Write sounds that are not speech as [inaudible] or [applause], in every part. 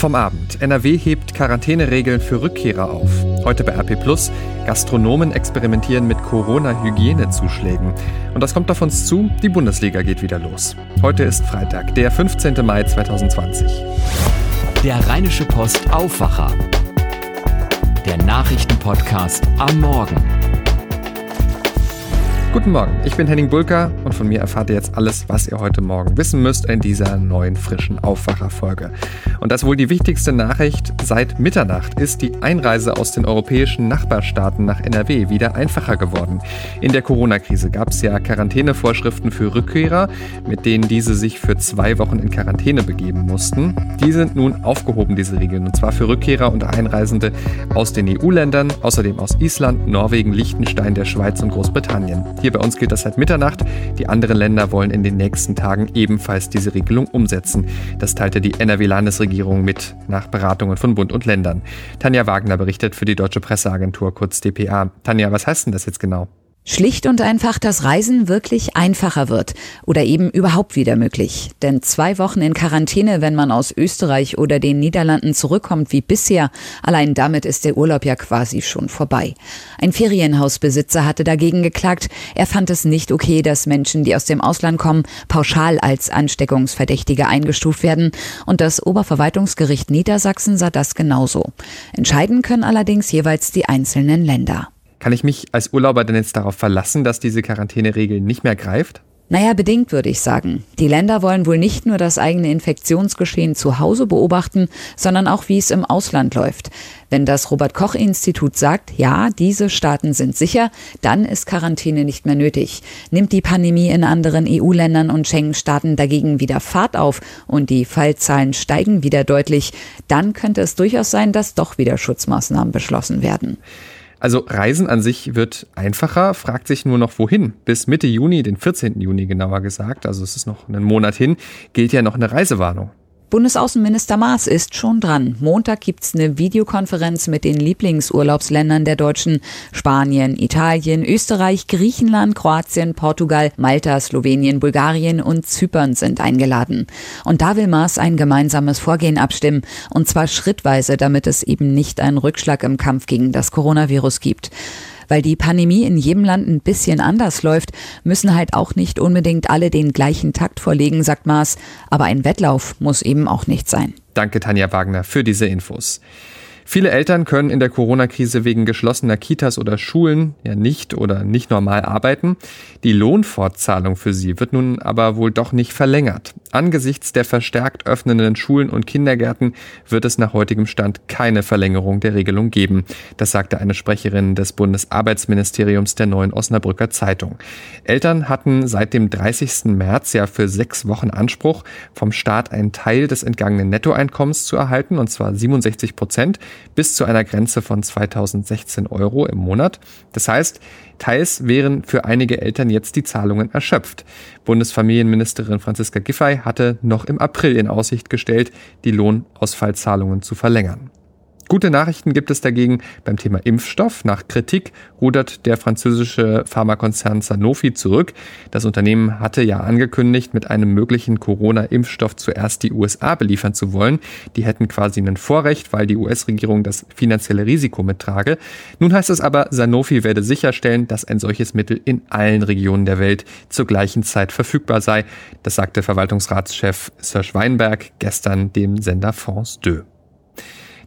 Vom Abend. NRW hebt Quarantäneregeln für Rückkehrer auf. Heute bei RP Plus. Gastronomen experimentieren mit Corona-Hygienezuschlägen. Und das kommt auf uns zu, die Bundesliga geht wieder los. Heute ist Freitag, der 15. Mai 2020. Der Rheinische Post Aufwacher. Der Nachrichtenpodcast am Morgen. Guten Morgen, ich bin Henning Bulka und von mir erfahrt ihr jetzt alles, was ihr heute Morgen wissen müsst in dieser neuen frischen Aufwacherfolge. Und das wohl die wichtigste Nachricht seit Mitternacht ist die Einreise aus den europäischen Nachbarstaaten nach NRW wieder einfacher geworden. In der Corona-Krise gab es ja Quarantänevorschriften für Rückkehrer, mit denen diese sich für zwei Wochen in Quarantäne begeben mussten. Die sind nun aufgehoben, diese Regeln, und zwar für Rückkehrer und Einreisende aus den EU-Ländern, außerdem aus Island, Norwegen, Liechtenstein, der Schweiz und Großbritannien. Hier bei uns gilt das seit Mitternacht. Die anderen Länder wollen in den nächsten Tagen ebenfalls diese Regelung umsetzen. Das teilte die NRW-Landesregierung mit nach Beratungen von Bund und Ländern. Tanja Wagner berichtet für die Deutsche Presseagentur kurz DPA. Tanja, was heißt denn das jetzt genau? Schlicht und einfach, dass Reisen wirklich einfacher wird oder eben überhaupt wieder möglich. Denn zwei Wochen in Quarantäne, wenn man aus Österreich oder den Niederlanden zurückkommt wie bisher, allein damit ist der Urlaub ja quasi schon vorbei. Ein Ferienhausbesitzer hatte dagegen geklagt. Er fand es nicht okay, dass Menschen, die aus dem Ausland kommen, pauschal als Ansteckungsverdächtige eingestuft werden. Und das Oberverwaltungsgericht Niedersachsen sah das genauso. Entscheiden können allerdings jeweils die einzelnen Länder. Kann ich mich als Urlauber denn jetzt darauf verlassen, dass diese Quarantäneregel nicht mehr greift? Naja, bedingt würde ich sagen. Die Länder wollen wohl nicht nur das eigene Infektionsgeschehen zu Hause beobachten, sondern auch, wie es im Ausland läuft. Wenn das Robert Koch Institut sagt, ja, diese Staaten sind sicher, dann ist Quarantäne nicht mehr nötig. Nimmt die Pandemie in anderen EU-Ländern und Schengen-Staaten dagegen wieder Fahrt auf und die Fallzahlen steigen wieder deutlich, dann könnte es durchaus sein, dass doch wieder Schutzmaßnahmen beschlossen werden. Also Reisen an sich wird einfacher, fragt sich nur noch wohin. Bis Mitte Juni, den 14. Juni genauer gesagt, also es ist noch einen Monat hin, gilt ja noch eine Reisewarnung. Bundesaußenminister Maas ist schon dran. Montag gibt's eine Videokonferenz mit den Lieblingsurlaubsländern der Deutschen. Spanien, Italien, Österreich, Griechenland, Kroatien, Portugal, Malta, Slowenien, Bulgarien und Zypern sind eingeladen. Und da will Maas ein gemeinsames Vorgehen abstimmen. Und zwar schrittweise, damit es eben nicht einen Rückschlag im Kampf gegen das Coronavirus gibt. Weil die Pandemie in jedem Land ein bisschen anders läuft, müssen halt auch nicht unbedingt alle den gleichen Takt vorlegen, sagt Maas. Aber ein Wettlauf muss eben auch nicht sein. Danke, Tanja Wagner, für diese Infos. Viele Eltern können in der Corona-Krise wegen geschlossener Kitas oder Schulen ja nicht oder nicht normal arbeiten. Die Lohnfortzahlung für sie wird nun aber wohl doch nicht verlängert. Angesichts der verstärkt öffnenden Schulen und Kindergärten wird es nach heutigem Stand keine Verlängerung der Regelung geben. Das sagte eine Sprecherin des Bundesarbeitsministeriums der neuen Osnabrücker Zeitung. Eltern hatten seit dem 30. März ja für sechs Wochen Anspruch, vom Staat einen Teil des entgangenen Nettoeinkommens zu erhalten, und zwar 67 Prozent bis zu einer Grenze von 2016 Euro im Monat. Das heißt, teils wären für einige Eltern jetzt die Zahlungen erschöpft. Bundesfamilienministerin Franziska Giffey hatte noch im April in Aussicht gestellt, die Lohnausfallzahlungen zu verlängern. Gute Nachrichten gibt es dagegen beim Thema Impfstoff. Nach Kritik rudert der französische Pharmakonzern Sanofi zurück. Das Unternehmen hatte ja angekündigt, mit einem möglichen Corona-Impfstoff zuerst die USA beliefern zu wollen. Die hätten quasi ein Vorrecht, weil die US-Regierung das finanzielle Risiko mittrage. Nun heißt es aber, Sanofi werde sicherstellen, dass ein solches Mittel in allen Regionen der Welt zur gleichen Zeit verfügbar sei. Das sagte Verwaltungsratschef Serge Weinberg gestern dem Sender France 2.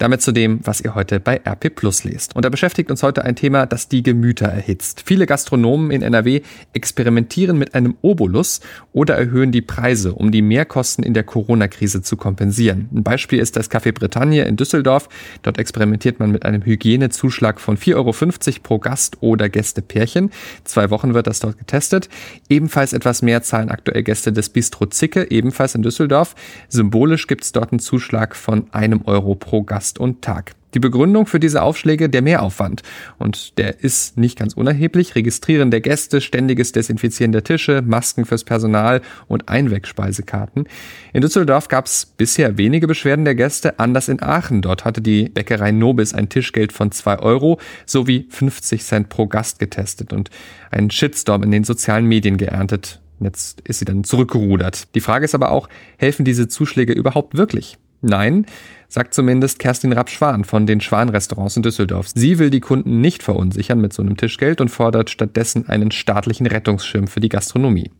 Damit zu dem, was ihr heute bei RP Plus lest. Und da beschäftigt uns heute ein Thema, das die Gemüter erhitzt. Viele Gastronomen in NRW experimentieren mit einem Obolus oder erhöhen die Preise, um die Mehrkosten in der Corona-Krise zu kompensieren. Ein Beispiel ist das Café Bretagne in Düsseldorf. Dort experimentiert man mit einem Hygienezuschlag von 4,50 Euro pro Gast oder Gästepärchen. Zwei Wochen wird das dort getestet. Ebenfalls etwas mehr zahlen aktuell Gäste des Bistro Zicke, ebenfalls in Düsseldorf. Symbolisch gibt es dort einen Zuschlag von einem Euro pro Gast Gast und Tag. Die Begründung für diese Aufschläge der Mehraufwand. Und der ist nicht ganz unerheblich. Registrieren der Gäste, ständiges Desinfizieren der Tische, Masken fürs Personal und Einwegspeisekarten. In Düsseldorf gab es bisher wenige Beschwerden der Gäste, anders in Aachen. Dort hatte die Bäckerei Nobis ein Tischgeld von zwei Euro sowie 50 Cent pro Gast getestet und einen Shitstorm in den sozialen Medien geerntet. Jetzt ist sie dann zurückgerudert. Die Frage ist aber auch, helfen diese Zuschläge überhaupt wirklich? Nein, sagt zumindest Kerstin Rapp-Schwan von den Schwan-Restaurants in Düsseldorf. Sie will die Kunden nicht verunsichern mit so einem Tischgeld und fordert stattdessen einen staatlichen Rettungsschirm für die Gastronomie.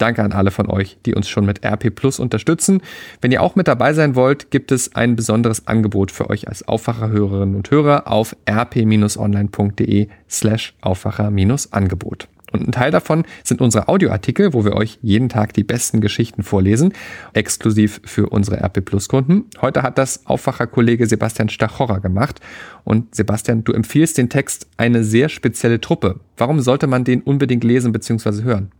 Danke an alle von euch, die uns schon mit RP Plus unterstützen. Wenn ihr auch mit dabei sein wollt, gibt es ein besonderes Angebot für euch als Aufwacherhörerinnen und Hörer auf rp-online.de slash Aufwacher-Angebot. Und ein Teil davon sind unsere Audioartikel, wo wir euch jeden Tag die besten Geschichten vorlesen, exklusiv für unsere RP Plus Kunden. Heute hat das Aufwacherkollege Sebastian Stachorra gemacht. Und Sebastian, du empfiehlst den Text eine sehr spezielle Truppe. Warum sollte man den unbedingt lesen bzw. hören?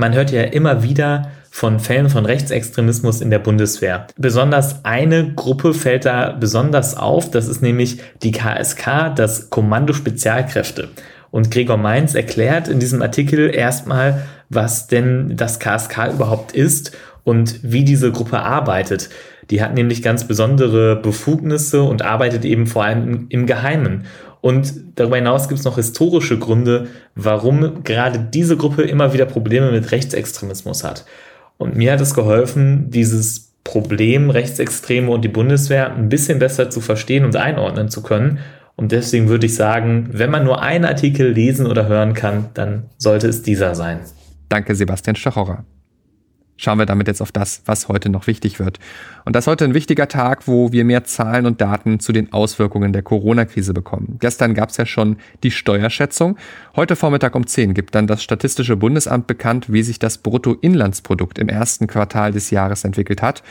Man hört ja immer wieder von Fällen von Rechtsextremismus in der Bundeswehr. Besonders eine Gruppe fällt da besonders auf, das ist nämlich die KSK, das Kommando Spezialkräfte. Und Gregor Mainz erklärt in diesem Artikel erstmal, was denn das KSK überhaupt ist und wie diese Gruppe arbeitet. Die hat nämlich ganz besondere Befugnisse und arbeitet eben vor allem im Geheimen. Und darüber hinaus gibt es noch historische Gründe, warum gerade diese Gruppe immer wieder Probleme mit Rechtsextremismus hat. Und mir hat es geholfen, dieses Problem Rechtsextreme und die Bundeswehr ein bisschen besser zu verstehen und einordnen zu können. Und deswegen würde ich sagen, wenn man nur einen Artikel lesen oder hören kann, dann sollte es dieser sein. Danke, Sebastian Stachorra schauen wir damit jetzt auf das, was heute noch wichtig wird. Und das ist heute ein wichtiger Tag, wo wir mehr Zahlen und Daten zu den Auswirkungen der Corona-Krise bekommen. Gestern gab es ja schon die Steuerschätzung. Heute Vormittag um 10 gibt dann das Statistische Bundesamt bekannt, wie sich das Bruttoinlandsprodukt im ersten Quartal des Jahres entwickelt hat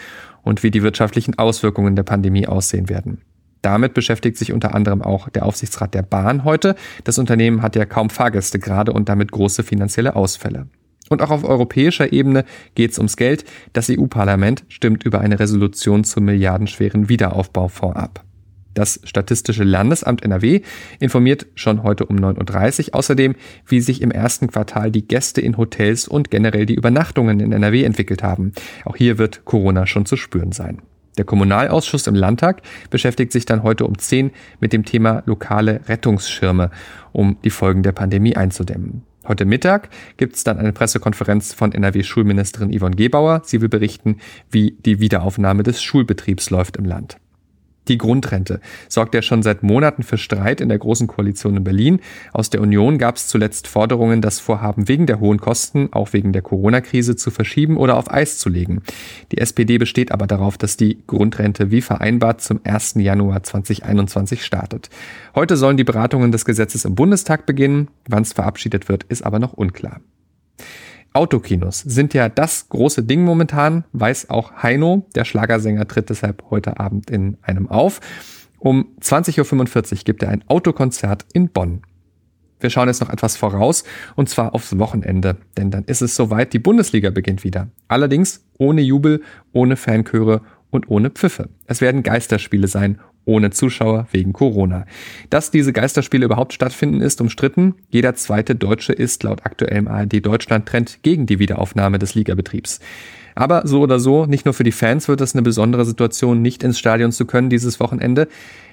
und wie die wirtschaftlichen Auswirkungen der Pandemie aussehen werden. Damit beschäftigt sich unter anderem auch der Aufsichtsrat der Bahn heute. Das Unternehmen hat ja kaum Fahrgäste gerade und damit große finanzielle Ausfälle. Und auch auf europäischer Ebene geht es ums Geld. Das EU-Parlament stimmt über eine Resolution zum milliardenschweren Wiederaufbaufonds ab. Das Statistische Landesamt NRW informiert schon heute um 9.30 Uhr außerdem, wie sich im ersten Quartal die Gäste in Hotels und generell die Übernachtungen in NRW entwickelt haben. Auch hier wird Corona schon zu spüren sein. Der Kommunalausschuss im Landtag beschäftigt sich dann heute um 10 mit dem Thema lokale Rettungsschirme, um die Folgen der Pandemie einzudämmen. Heute Mittag gibt es dann eine Pressekonferenz von NRW-Schulministerin Yvonne Gebauer. Sie will berichten, wie die Wiederaufnahme des Schulbetriebs läuft im Land. Die Grundrente sorgt ja schon seit Monaten für Streit in der Großen Koalition in Berlin. Aus der Union gab es zuletzt Forderungen, das Vorhaben wegen der hohen Kosten, auch wegen der Corona-Krise, zu verschieben oder auf Eis zu legen. Die SPD besteht aber darauf, dass die Grundrente wie vereinbart zum 1. Januar 2021 startet. Heute sollen die Beratungen des Gesetzes im Bundestag beginnen. Wann es verabschiedet wird, ist aber noch unklar. Autokinos sind ja das große Ding momentan, weiß auch Heino. Der Schlagersänger tritt deshalb heute Abend in einem auf. Um 20.45 Uhr gibt er ein Autokonzert in Bonn. Wir schauen jetzt noch etwas voraus, und zwar aufs Wochenende, denn dann ist es soweit, die Bundesliga beginnt wieder. Allerdings ohne Jubel, ohne Fanchöre und ohne Pfiffe. Es werden Geisterspiele sein ohne Zuschauer wegen Corona. Dass diese Geisterspiele überhaupt stattfinden, ist umstritten. Jeder zweite Deutsche ist laut aktuellem ARD Deutschland Trend gegen die Wiederaufnahme des Ligabetriebs. Aber so oder so, nicht nur für die Fans wird es eine besondere Situation, nicht ins Stadion zu können dieses Wochenende.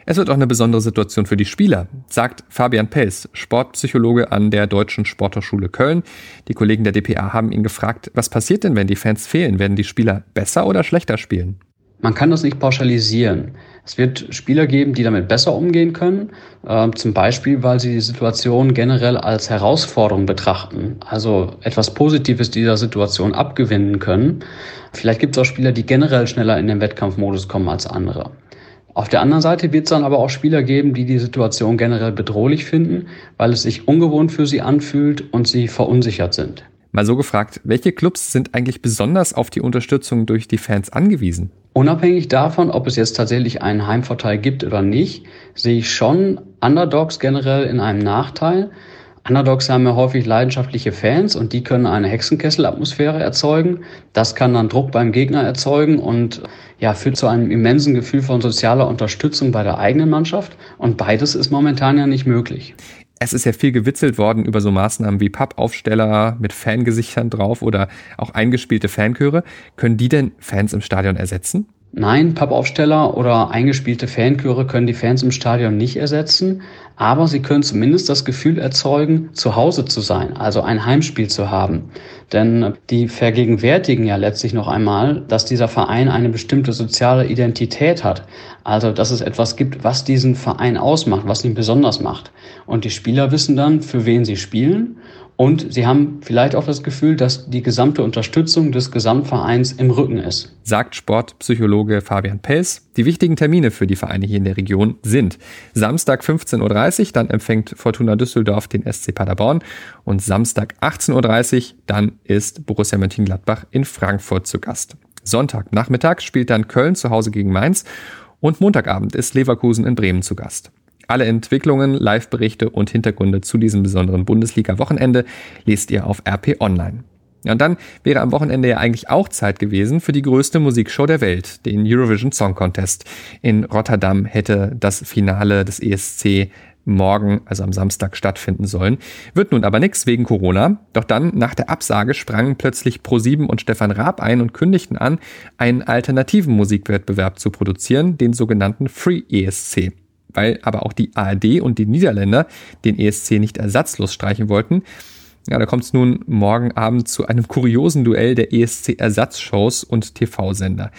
Es wird auch eine besondere Situation für die Spieler, sagt Fabian Pels, Sportpsychologe an der Deutschen Sporthochschule Köln. Die Kollegen der DPA haben ihn gefragt, was passiert denn, wenn die Fans fehlen? Werden die Spieler besser oder schlechter spielen? Man kann das nicht pauschalisieren. Es wird Spieler geben, die damit besser umgehen können, äh, zum Beispiel, weil sie die Situation generell als Herausforderung betrachten, also etwas Positives dieser Situation abgewinnen können. Vielleicht gibt es auch Spieler, die generell schneller in den Wettkampfmodus kommen als andere. Auf der anderen Seite wird es dann aber auch Spieler geben, die die Situation generell bedrohlich finden, weil es sich ungewohnt für sie anfühlt und sie verunsichert sind. Mal so gefragt, welche Clubs sind eigentlich besonders auf die Unterstützung durch die Fans angewiesen? Unabhängig davon, ob es jetzt tatsächlich einen Heimvorteil gibt oder nicht, sehe ich schon Underdogs generell in einem Nachteil. Underdogs haben ja häufig leidenschaftliche Fans und die können eine Hexenkessel-Atmosphäre erzeugen. Das kann dann Druck beim Gegner erzeugen und ja, führt zu einem immensen Gefühl von sozialer Unterstützung bei der eigenen Mannschaft. Und beides ist momentan ja nicht möglich. Es ist ja viel gewitzelt worden über so Maßnahmen wie Pappaufsteller mit Fangesichtern drauf oder auch eingespielte Fanchöre. Können die denn Fans im Stadion ersetzen? Nein, Pappaufsteller oder eingespielte Fanchöre können die Fans im Stadion nicht ersetzen, aber sie können zumindest das Gefühl erzeugen, zu Hause zu sein, also ein Heimspiel zu haben. Denn die vergegenwärtigen ja letztlich noch einmal, dass dieser Verein eine bestimmte soziale Identität hat. Also, dass es etwas gibt, was diesen Verein ausmacht, was ihn besonders macht. Und die Spieler wissen dann, für wen sie spielen und sie haben vielleicht auch das Gefühl, dass die gesamte Unterstützung des Gesamtvereins im Rücken ist. Sagt Sportpsychologe Fabian Pels. Die wichtigen Termine für die Vereine hier in der Region sind Samstag 15.30 Uhr, dann empfängt Fortuna Düsseldorf den SC Paderborn und Samstag 18.30 Uhr, dann ist Borussia Mönchengladbach in Frankfurt zu Gast. Sonntagnachmittag spielt dann Köln zu Hause gegen Mainz und Montagabend ist Leverkusen in Bremen zu Gast. Alle Entwicklungen, Live-Berichte und Hintergründe zu diesem besonderen Bundesliga-Wochenende lest ihr auf RP Online. Und dann wäre am Wochenende ja eigentlich auch Zeit gewesen für die größte Musikshow der Welt, den Eurovision Song Contest. In Rotterdam hätte das Finale des ESC morgen, also am Samstag, stattfinden sollen. Wird nun aber nichts wegen Corona. Doch dann, nach der Absage, sprangen plötzlich Pro7 und Stefan Raab ein und kündigten an, einen alternativen Musikwettbewerb zu produzieren, den sogenannten Free ESC weil aber auch die ARD und die Niederländer den ESC nicht ersatzlos streichen wollten. Ja, da kommt es nun morgen Abend zu einem kuriosen Duell der ESC-Ersatzshows und TV-Sender.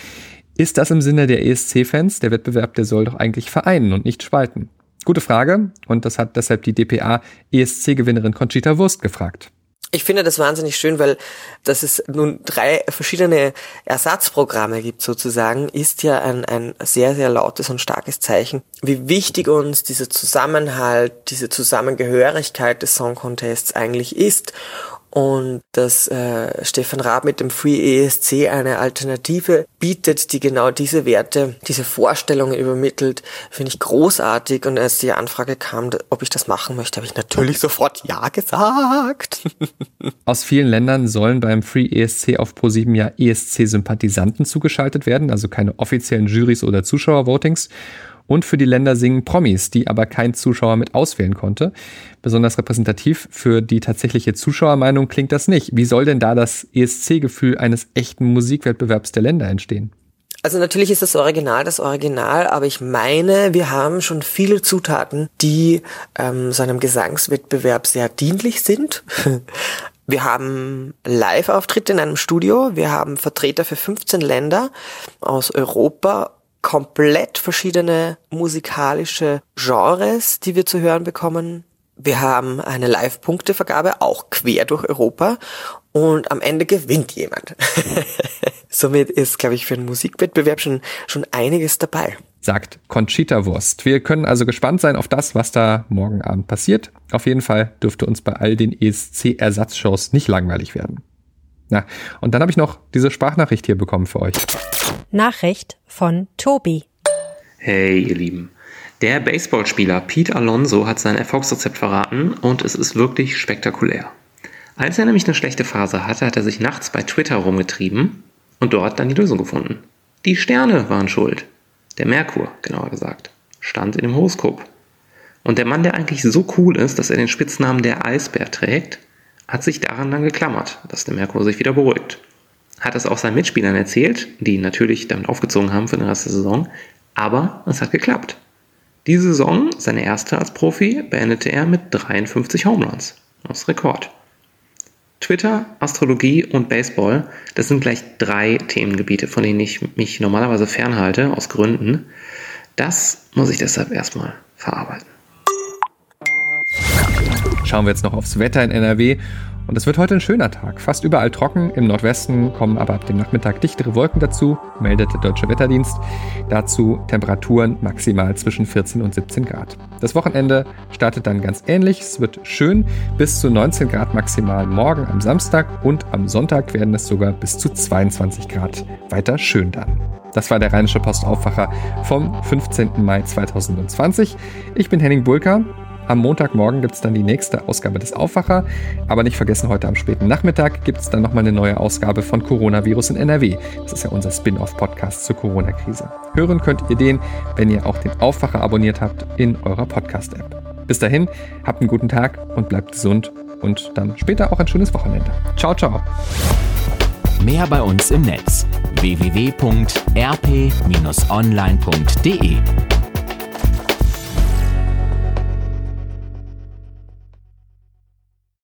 Ist das im Sinne der ESC-Fans? Der Wettbewerb, der soll doch eigentlich vereinen und nicht spalten. Gute Frage und das hat deshalb die DPA ESC-Gewinnerin Conchita Wurst gefragt. Ich finde das wahnsinnig schön, weil dass es nun drei verschiedene Ersatzprogramme gibt sozusagen, ist ja ein, ein sehr, sehr lautes und starkes Zeichen, wie wichtig uns dieser Zusammenhalt, diese Zusammengehörigkeit des Song Contests eigentlich ist und dass äh, Stefan Raab mit dem Free ESC eine Alternative bietet, die genau diese Werte, diese Vorstellungen übermittelt, finde ich großartig. Und als die Anfrage kam, ob ich das machen möchte, habe ich natürlich sofort Ja gesagt. [laughs] Aus vielen Ländern sollen beim Free ESC auf Pro7 ja ESC-Sympathisanten zugeschaltet werden, also keine offiziellen Juries oder Zuschauervotings und für die Länder singen Promis, die aber kein Zuschauer mit auswählen konnte. Besonders repräsentativ für die tatsächliche Zuschauermeinung klingt das nicht. Wie soll denn da das ESC-Gefühl eines echten Musikwettbewerbs der Länder entstehen? Also natürlich ist das Original das Original, aber ich meine, wir haben schon viele Zutaten, die ähm, so einem Gesangswettbewerb sehr dienlich sind. [laughs] Wir haben Live-Auftritte in einem Studio. Wir haben Vertreter für 15 Länder aus Europa komplett verschiedene musikalische Genres, die wir zu hören bekommen. Wir haben eine Live-Punktevergabe, auch quer durch Europa. Und am Ende gewinnt jemand. [laughs] Somit ist, glaube ich, für einen Musikwettbewerb schon, schon einiges dabei. Sagt Conchita Wurst. Wir können also gespannt sein auf das, was da morgen Abend passiert. Auf jeden Fall dürfte uns bei all den ESC-Ersatzshows nicht langweilig werden. Na, und dann habe ich noch diese Sprachnachricht hier bekommen für euch. Nachricht von Tobi. Hey, ihr Lieben. Der Baseballspieler Pete Alonso hat sein Erfolgsrezept verraten und es ist wirklich spektakulär. Als er nämlich eine schlechte Phase hatte, hat er sich nachts bei Twitter rumgetrieben und dort dann die Lösung gefunden. Die Sterne waren schuld. Der Merkur, genauer gesagt, stand in dem Horoskop. Und der Mann, der eigentlich so cool ist, dass er den Spitznamen der Eisbär trägt, hat sich daran dann geklammert, dass der Merkur sich wieder beruhigt. Hat es auch seinen Mitspielern erzählt, die natürlich damit aufgezogen haben für den Rest der Saison, aber es hat geklappt. Diese Saison, seine erste als Profi, beendete er mit 53 Home ist Rekord. Twitter, Astrologie und Baseball, das sind gleich drei Themengebiete, von denen ich mich normalerweise fernhalte, aus Gründen. Das muss ich deshalb erstmal verarbeiten. Schauen wir jetzt noch aufs Wetter in NRW. Und es wird heute ein schöner Tag. Fast überall trocken. Im Nordwesten kommen aber ab dem Nachmittag dichtere Wolken dazu, meldet der Deutsche Wetterdienst. Dazu Temperaturen maximal zwischen 14 und 17 Grad. Das Wochenende startet dann ganz ähnlich. Es wird schön bis zu 19 Grad maximal morgen am Samstag und am Sonntag werden es sogar bis zu 22 Grad. Weiter schön dann. Das war der Rheinische Postaufwacher vom 15. Mai 2020. Ich bin Henning Bulka. Am Montagmorgen gibt es dann die nächste Ausgabe des Aufwacher. Aber nicht vergessen, heute am späten Nachmittag gibt es dann nochmal eine neue Ausgabe von Coronavirus in NRW. Das ist ja unser Spin-off-Podcast zur Corona-Krise. Hören könnt ihr den, wenn ihr auch den Aufwacher abonniert habt in eurer Podcast-App. Bis dahin, habt einen guten Tag und bleibt gesund und dann später auch ein schönes Wochenende. Ciao, ciao. Mehr bei uns im Netz www.rp-online.de